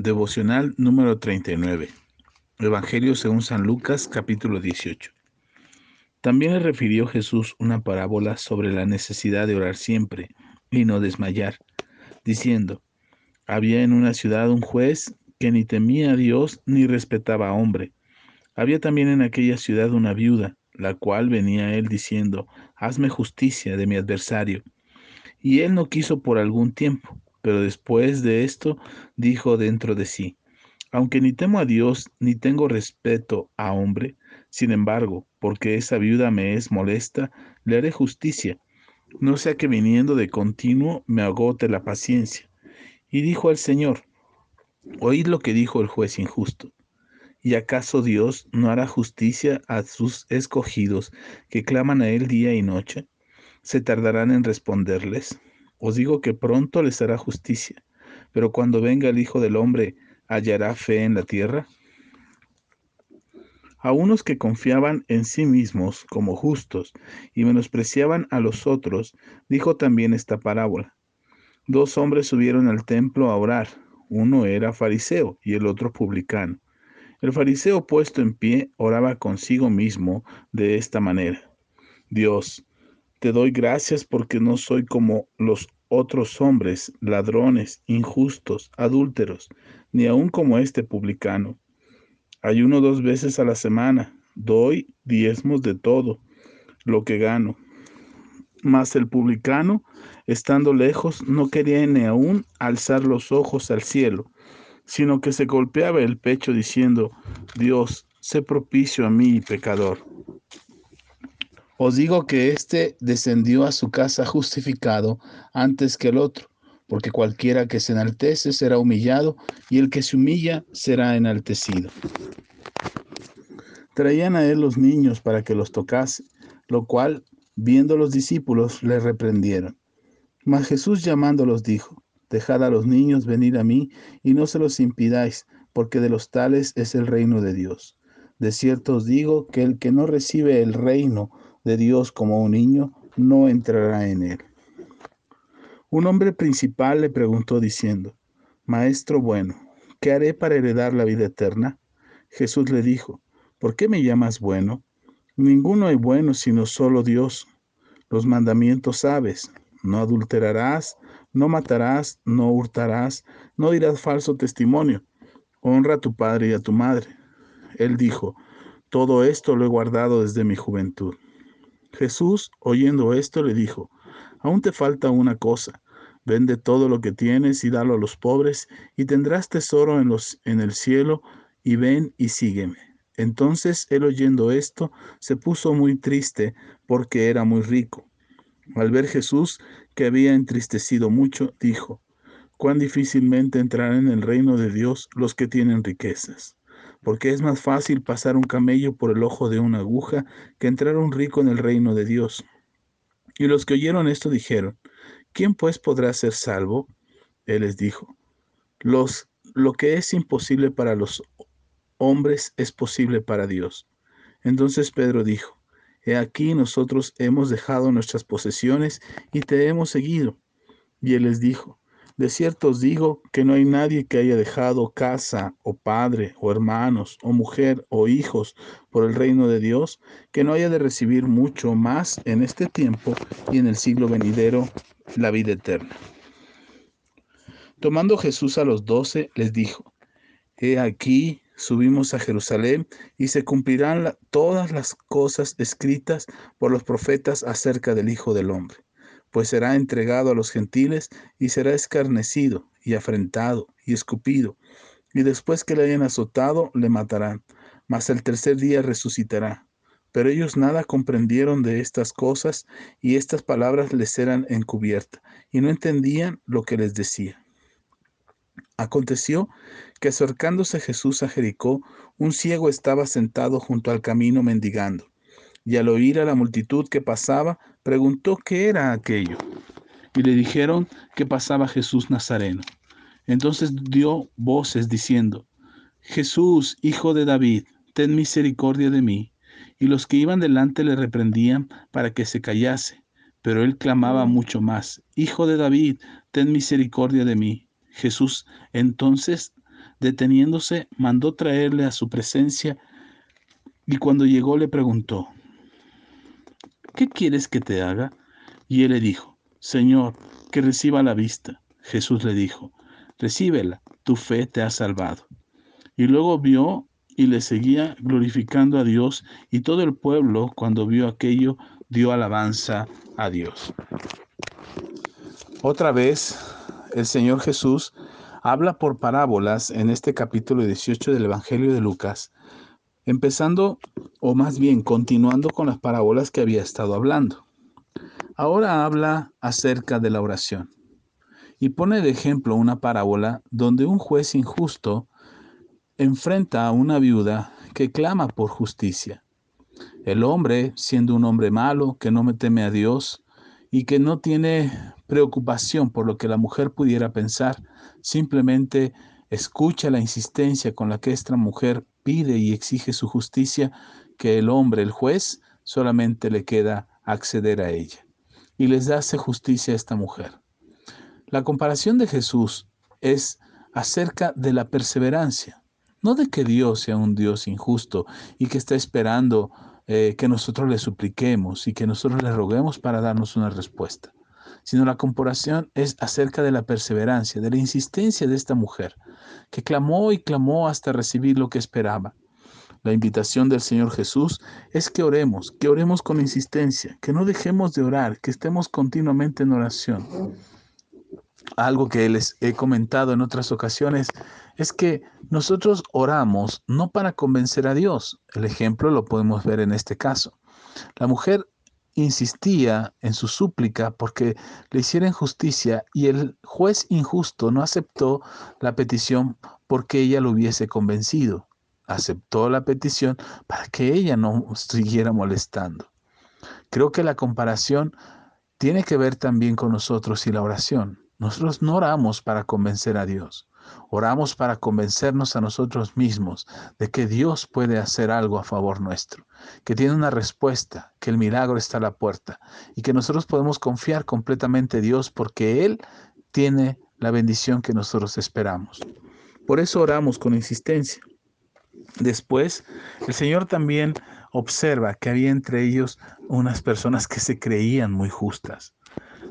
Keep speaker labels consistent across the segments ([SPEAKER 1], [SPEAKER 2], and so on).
[SPEAKER 1] Devocional número 39. Evangelio según San Lucas capítulo 18. También le refirió Jesús una parábola sobre la necesidad de orar siempre y no desmayar, diciendo, había en una ciudad un juez que ni temía a Dios ni respetaba a hombre. Había también en aquella ciudad una viuda, la cual venía a él diciendo, hazme justicia de mi adversario. Y él no quiso por algún tiempo, pero después de esto dijo dentro de sí, aunque ni temo a Dios ni tengo respeto a hombre, sin embargo, porque esa viuda me es molesta, le haré justicia, no sea que viniendo de continuo me agote la paciencia. Y dijo al Señor, oíd lo que dijo el juez injusto. ¿Y acaso Dios no hará justicia a sus escogidos que claman a Él día y noche? ¿Se tardarán en responderles? Os digo que pronto les hará justicia, pero cuando venga el Hijo del Hombre, ¿hallará fe en la tierra? A unos que confiaban en sí mismos como justos y menospreciaban a los otros, dijo también esta parábola. Dos hombres subieron al templo a orar, uno era fariseo y el otro publicano. El fariseo puesto en pie oraba consigo mismo de esta manera. Dios, te doy gracias porque no soy como los otros hombres, ladrones, injustos, adúlteros, ni aun como este publicano. Ayuno dos veces a la semana, doy diezmos de todo lo que gano. Mas el publicano, estando lejos, no quería ni aun alzar los ojos al cielo, sino que se golpeaba el pecho diciendo, Dios, sé propicio a mí, pecador. Os digo que éste descendió a su casa justificado antes que el otro, porque cualquiera que se enaltece será humillado, y el que se humilla será enaltecido. Traían a él los niños para que los tocase, lo cual, viendo los discípulos, le reprendieron. Mas Jesús llamándolos dijo, Dejad a los niños venir a mí, y no se los impidáis, porque de los tales es el reino de Dios. De cierto os digo que el que no recibe el reino, de Dios como un niño, no entrará en él. Un hombre principal le preguntó diciendo, Maestro bueno, ¿qué haré para heredar la vida eterna? Jesús le dijo, ¿por qué me llamas bueno? Ninguno hay bueno sino solo Dios. Los mandamientos sabes, no adulterarás, no matarás, no hurtarás, no dirás falso testimonio, honra a tu padre y a tu madre. Él dijo, todo esto lo he guardado desde mi juventud. Jesús, oyendo esto, le dijo, aún te falta una cosa, vende todo lo que tienes y dalo a los pobres, y tendrás tesoro en, los, en el cielo, y ven y sígueme. Entonces él oyendo esto, se puso muy triste porque era muy rico. Al ver Jesús, que había entristecido mucho, dijo, cuán difícilmente entrarán en el reino de Dios los que tienen riquezas porque es más fácil pasar un camello por el ojo de una aguja que entrar un rico en el reino de Dios. Y los que oyeron esto dijeron, ¿quién pues podrá ser salvo? Él les dijo, los, lo que es imposible para los hombres es posible para Dios. Entonces Pedro dijo, He aquí nosotros hemos dejado nuestras posesiones y te hemos seguido. Y él les dijo, de cierto os digo que no hay nadie que haya dejado casa o padre o hermanos o mujer o hijos por el reino de Dios que no haya de recibir mucho más en este tiempo y en el siglo venidero la vida eterna. Tomando Jesús a los doce, les dijo, He aquí, subimos a Jerusalén y se cumplirán todas las cosas escritas por los profetas acerca del Hijo del Hombre pues será entregado a los gentiles y será escarnecido y afrentado y escupido, y después que le hayan azotado, le matarán, mas el tercer día resucitará. Pero ellos nada comprendieron de estas cosas, y estas palabras les eran encubiertas, y no entendían lo que les decía. Aconteció que acercándose Jesús a Jericó, un ciego estaba sentado junto al camino mendigando y al oír a la multitud que pasaba, preguntó qué era aquello. Y le dijeron que pasaba Jesús Nazareno. Entonces dio voces diciendo, Jesús, hijo de David, ten misericordia de mí. Y los que iban delante le reprendían para que se callase. Pero él clamaba mucho más, Hijo de David, ten misericordia de mí. Jesús entonces, deteniéndose, mandó traerle a su presencia y cuando llegó le preguntó, ¿qué quieres que te haga? Y él le dijo, Señor, que reciba la vista. Jesús le dijo, recíbela, tu fe te ha salvado. Y luego vio y le seguía glorificando a Dios y todo el pueblo cuando vio aquello dio alabanza a Dios. Otra vez el Señor Jesús habla por parábolas en este capítulo 18 del Evangelio de Lucas, empezando o más bien continuando con las parábolas que había estado hablando. Ahora habla acerca de la oración y pone de ejemplo una parábola donde un juez injusto enfrenta a una viuda que clama por justicia. El hombre, siendo un hombre malo, que no me teme a Dios y que no tiene preocupación por lo que la mujer pudiera pensar, simplemente escucha la insistencia con la que esta mujer pide y exige su justicia, que el hombre, el juez, solamente le queda acceder a ella. Y les hace justicia a esta mujer. La comparación de Jesús es acerca de la perseverancia. No de que Dios sea un Dios injusto y que está esperando eh, que nosotros le supliquemos y que nosotros le roguemos para darnos una respuesta, sino la comparación es acerca de la perseverancia, de la insistencia de esta mujer, que clamó y clamó hasta recibir lo que esperaba. La invitación del Señor Jesús es que oremos, que oremos con insistencia, que no dejemos de orar, que estemos continuamente en oración algo que les he comentado en otras ocasiones, es que nosotros oramos no para convencer a Dios. El ejemplo lo podemos ver en este caso. La mujer insistía en su súplica porque le hicieran justicia y el juez injusto no aceptó la petición porque ella lo hubiese convencido. Aceptó la petición para que ella no siguiera molestando. Creo que la comparación tiene que ver también con nosotros y la oración. Nosotros no oramos para convencer a Dios, oramos para convencernos a nosotros mismos de que Dios puede hacer algo a favor nuestro, que tiene una respuesta, que el milagro está a la puerta y que nosotros podemos confiar completamente en Dios porque Él tiene la bendición que nosotros esperamos. Por eso oramos con insistencia. Después, el Señor también observa que había entre ellos unas personas que se creían muy justas.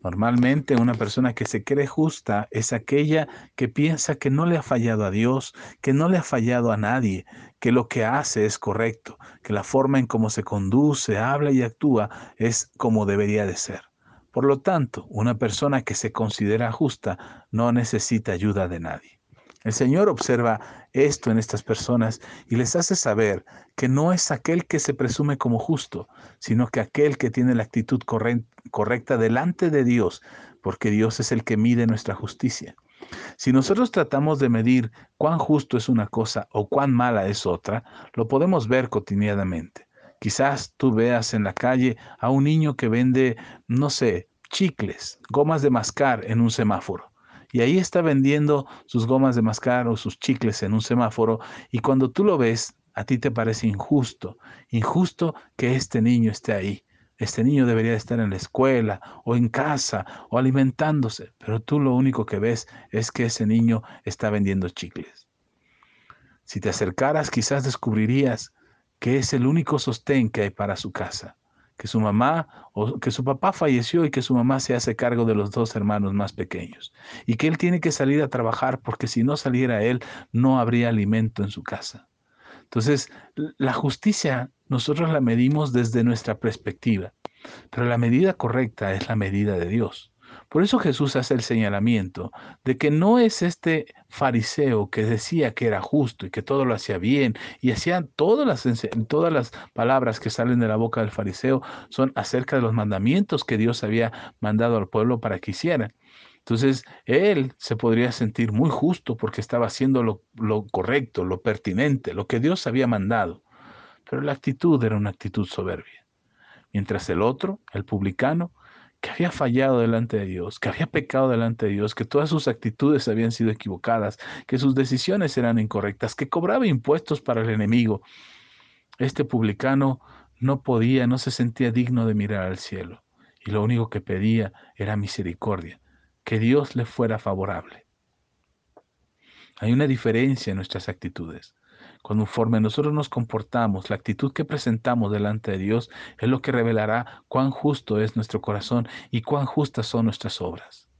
[SPEAKER 1] Normalmente una persona que se cree justa es aquella que piensa que no le ha fallado a Dios, que no le ha fallado a nadie, que lo que hace es correcto, que la forma en cómo se conduce, habla y actúa es como debería de ser. Por lo tanto, una persona que se considera justa no necesita ayuda de nadie. El Señor observa esto en estas personas y les hace saber que no es aquel que se presume como justo, sino que aquel que tiene la actitud correcta delante de Dios, porque Dios es el que mide nuestra justicia. Si nosotros tratamos de medir cuán justo es una cosa o cuán mala es otra, lo podemos ver cotidianamente. Quizás tú veas en la calle a un niño que vende, no sé, chicles, gomas de mascar en un semáforo y ahí está vendiendo sus gomas de mascar o sus chicles en un semáforo y cuando tú lo ves, a ti te parece injusto, injusto que este niño esté ahí. Este niño debería estar en la escuela o en casa o alimentándose, pero tú lo único que ves es que ese niño está vendiendo chicles. Si te acercaras, quizás descubrirías que es el único sostén que hay para su casa que su mamá o que su papá falleció y que su mamá se hace cargo de los dos hermanos más pequeños y que él tiene que salir a trabajar porque si no saliera él no habría alimento en su casa. Entonces, la justicia nosotros la medimos desde nuestra perspectiva, pero la medida correcta es la medida de Dios. Por eso Jesús hace el señalamiento de que no es este fariseo que decía que era justo y que todo lo hacía bien y hacía todas las, todas las palabras que salen de la boca del fariseo son acerca de los mandamientos que Dios había mandado al pueblo para que hicieran. Entonces, él se podría sentir muy justo porque estaba haciendo lo, lo correcto, lo pertinente, lo que Dios había mandado. Pero la actitud era una actitud soberbia. Mientras el otro, el publicano, que había fallado delante de Dios, que había pecado delante de Dios, que todas sus actitudes habían sido equivocadas, que sus decisiones eran incorrectas, que cobraba impuestos para el enemigo. Este publicano no podía, no se sentía digno de mirar al cielo, y lo único que pedía era misericordia, que Dios le fuera favorable. Hay una diferencia en nuestras actitudes. Conforme nosotros nos comportamos, la actitud que presentamos delante de Dios es lo que revelará cuán justo es nuestro corazón y cuán justas son nuestras obras.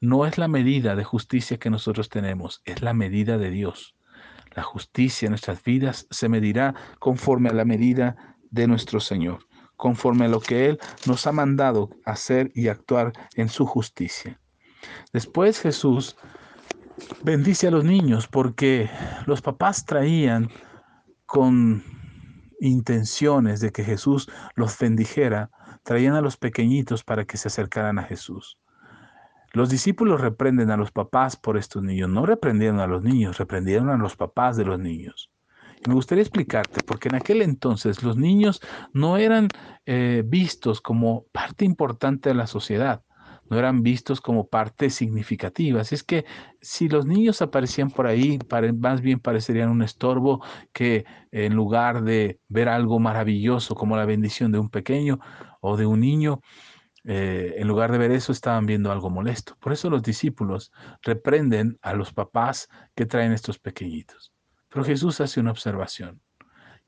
[SPEAKER 1] No es la medida de justicia que nosotros tenemos, es la medida de Dios. La justicia en nuestras vidas se medirá conforme a la medida de nuestro Señor, conforme a lo que Él nos ha mandado hacer y actuar en su justicia. Después Jesús bendice a los niños porque los papás traían con intenciones de que Jesús los bendijera, traían a los pequeñitos para que se acercaran a Jesús. Los discípulos reprenden a los papás por estos niños, no reprendieron a los niños, reprendieron a los papás de los niños. Me gustaría explicarte, porque en aquel entonces los niños no eran eh, vistos como parte importante de la sociedad no eran vistos como parte significativa. Así es que si los niños aparecían por ahí, más bien parecerían un estorbo que en lugar de ver algo maravilloso como la bendición de un pequeño o de un niño, eh, en lugar de ver eso estaban viendo algo molesto. Por eso los discípulos reprenden a los papás que traen estos pequeñitos. Pero Jesús hace una observación,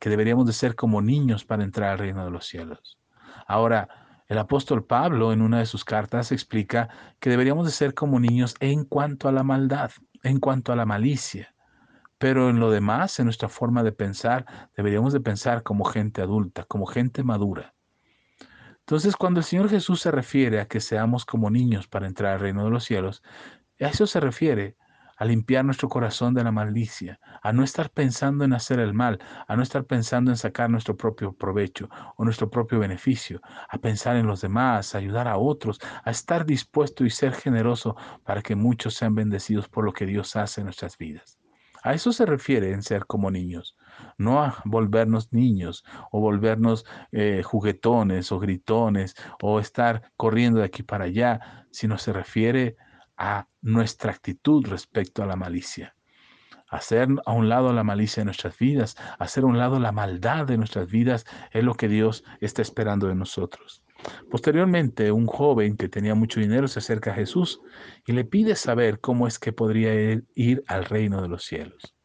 [SPEAKER 1] que deberíamos de ser como niños para entrar al reino de los cielos. Ahora, el apóstol Pablo en una de sus cartas explica que deberíamos de ser como niños en cuanto a la maldad, en cuanto a la malicia. Pero en lo demás, en nuestra forma de pensar, deberíamos de pensar como gente adulta, como gente madura. Entonces, cuando el Señor Jesús se refiere a que seamos como niños para entrar al reino de los cielos, a eso se refiere a limpiar nuestro corazón de la malicia, a no estar pensando en hacer el mal, a no estar pensando en sacar nuestro propio provecho o nuestro propio beneficio, a pensar en los demás, a ayudar a otros, a estar dispuesto y ser generoso para que muchos sean bendecidos por lo que Dios hace en nuestras vidas. A eso se refiere en ser como niños, no a volvernos niños o volvernos eh, juguetones o gritones o estar corriendo de aquí para allá, sino se refiere a nuestra actitud respecto a la malicia. Hacer a un lado la malicia de nuestras vidas, hacer a un lado la maldad de nuestras vidas, es lo que Dios está esperando de nosotros. Posteriormente, un joven que tenía mucho dinero se acerca a Jesús y le pide saber cómo es que podría ir al reino de los cielos.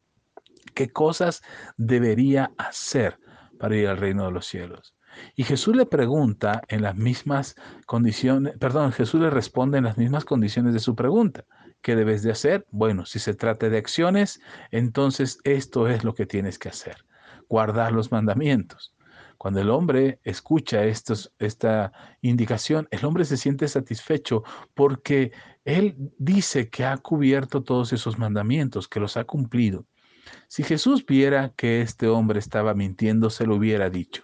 [SPEAKER 1] ¿Qué cosas debería hacer para ir al reino de los cielos? Y Jesús le pregunta en las mismas condiciones, perdón, Jesús le responde en las mismas condiciones de su pregunta. ¿Qué debes de hacer? Bueno, si se trata de acciones, entonces esto es lo que tienes que hacer, guardar los mandamientos. Cuando el hombre escucha estos, esta indicación, el hombre se siente satisfecho porque él dice que ha cubierto todos esos mandamientos, que los ha cumplido. Si Jesús viera que este hombre estaba mintiendo, se lo hubiera dicho.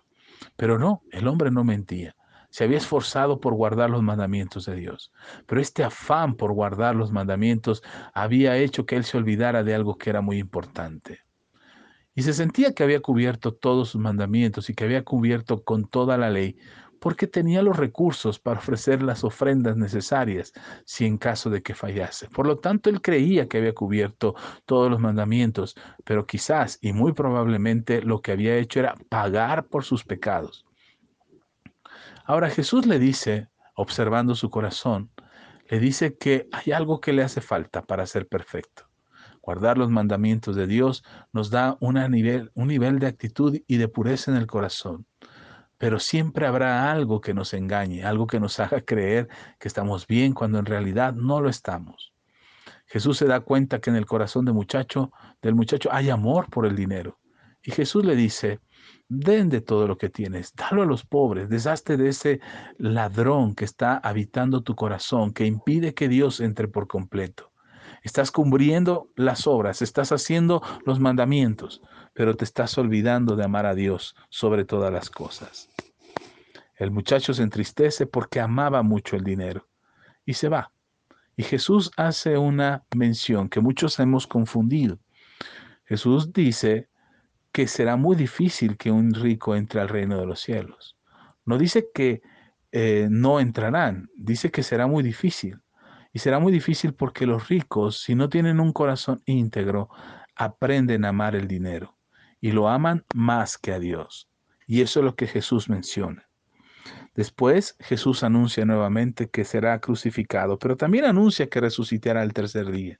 [SPEAKER 1] Pero no, el hombre no mentía. Se había esforzado por guardar los mandamientos de Dios. Pero este afán por guardar los mandamientos había hecho que él se olvidara de algo que era muy importante. Y se sentía que había cubierto todos sus mandamientos y que había cubierto con toda la ley, porque tenía los recursos para ofrecer las ofrendas necesarias si en caso de que fallase. Por lo tanto, él creía que había cubierto todos los mandamientos, pero quizás y muy probablemente lo que había hecho era pagar por sus pecados. Ahora Jesús le dice, observando su corazón, le dice que hay algo que le hace falta para ser perfecto. Guardar los mandamientos de Dios nos da nivel, un nivel de actitud y de pureza en el corazón pero siempre habrá algo que nos engañe, algo que nos haga creer que estamos bien cuando en realidad no lo estamos. Jesús se da cuenta que en el corazón del muchacho, del muchacho hay amor por el dinero. Y Jesús le dice, den de todo lo que tienes, dalo a los pobres, deshazte de ese ladrón que está habitando tu corazón, que impide que Dios entre por completo. Estás cumpliendo las obras, estás haciendo los mandamientos, pero te estás olvidando de amar a Dios sobre todas las cosas. El muchacho se entristece porque amaba mucho el dinero y se va. Y Jesús hace una mención que muchos hemos confundido. Jesús dice que será muy difícil que un rico entre al reino de los cielos. No dice que eh, no entrarán, dice que será muy difícil. Y será muy difícil porque los ricos, si no tienen un corazón íntegro, aprenden a amar el dinero y lo aman más que a Dios. Y eso es lo que Jesús menciona. Después Jesús anuncia nuevamente que será crucificado, pero también anuncia que resucitará el tercer día.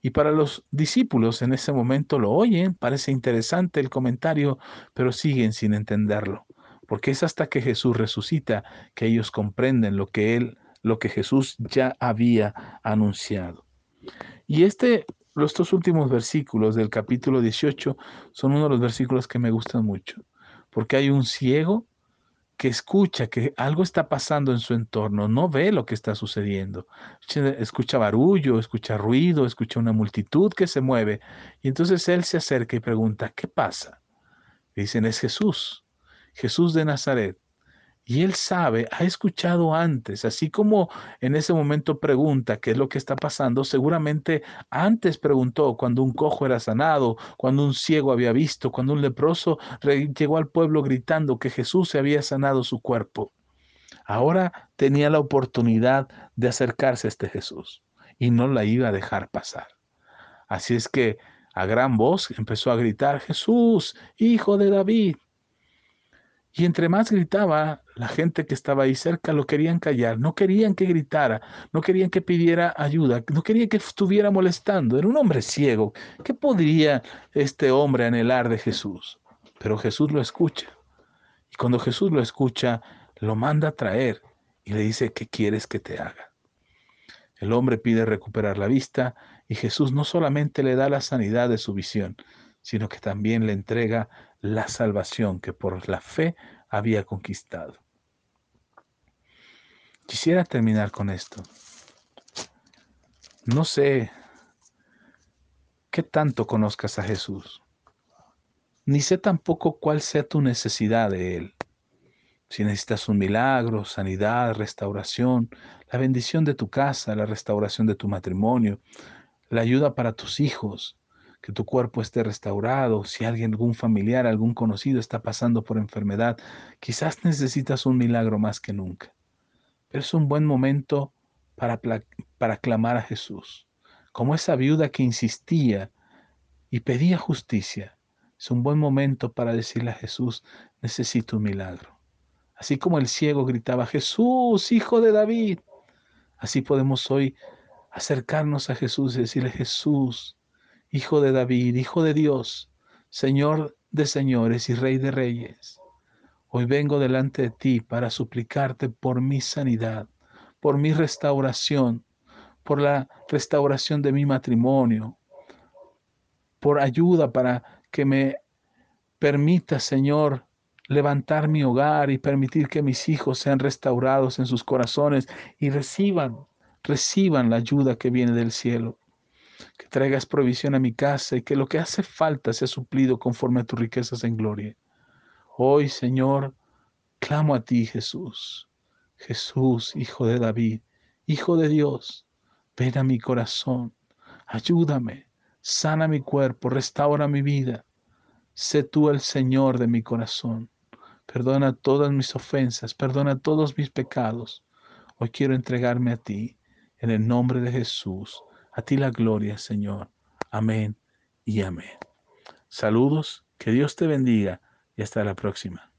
[SPEAKER 1] Y para los discípulos en ese momento lo oyen, parece interesante el comentario, pero siguen sin entenderlo, porque es hasta que Jesús resucita que ellos comprenden lo que él, lo que Jesús ya había anunciado. Y este estos últimos versículos del capítulo 18 son uno de los versículos que me gustan mucho, porque hay un ciego que escucha que algo está pasando en su entorno, no ve lo que está sucediendo. Escucha barullo, escucha ruido, escucha una multitud que se mueve. Y entonces él se acerca y pregunta, ¿qué pasa? dicen, es Jesús, Jesús de Nazaret. Y él sabe, ha escuchado antes, así como en ese momento pregunta qué es lo que está pasando, seguramente antes preguntó cuando un cojo era sanado, cuando un ciego había visto, cuando un leproso llegó al pueblo gritando que Jesús se había sanado su cuerpo. Ahora tenía la oportunidad de acercarse a este Jesús y no la iba a dejar pasar. Así es que a gran voz empezó a gritar, Jesús, hijo de David, y entre más gritaba, la gente que estaba ahí cerca lo querían callar, no querían que gritara, no querían que pidiera ayuda, no querían que estuviera molestando. Era un hombre ciego. ¿Qué podría este hombre anhelar de Jesús? Pero Jesús lo escucha. Y cuando Jesús lo escucha, lo manda a traer y le dice, ¿qué quieres que te haga? El hombre pide recuperar la vista y Jesús no solamente le da la sanidad de su visión, sino que también le entrega la salvación que por la fe había conquistado. Quisiera terminar con esto. No sé qué tanto conozcas a Jesús, ni sé tampoco cuál sea tu necesidad de Él. Si necesitas un milagro, sanidad, restauración, la bendición de tu casa, la restauración de tu matrimonio, la ayuda para tus hijos, que tu cuerpo esté restaurado, si alguien, algún familiar, algún conocido está pasando por enfermedad, quizás necesitas un milagro más que nunca. Pero es un buen momento para, para clamar a Jesús, como esa viuda que insistía y pedía justicia. Es un buen momento para decirle a Jesús, necesito un milagro. Así como el ciego gritaba, Jesús, hijo de David. Así podemos hoy acercarnos a Jesús y decirle, Jesús, Hijo de David, Hijo de Dios, Señor de señores y Rey de reyes. Hoy vengo delante de ti para suplicarte por mi sanidad, por mi restauración, por la restauración de mi matrimonio, por ayuda para que me permita, Señor, levantar mi hogar y permitir que mis hijos sean restaurados en sus corazones y reciban, reciban la ayuda que viene del cielo que traigas provisión a mi casa y que lo que hace falta sea suplido conforme a tus riquezas en gloria. Hoy, Señor, clamo a ti, Jesús. Jesús, Hijo de David, Hijo de Dios, ven a mi corazón, ayúdame, sana mi cuerpo, restaura mi vida. Sé tú el Señor de mi corazón. Perdona todas mis ofensas, perdona todos mis pecados. Hoy quiero entregarme a ti, en el nombre de Jesús. A ti la gloria, Señor. Amén y amén. Saludos, que Dios te bendiga y hasta la próxima.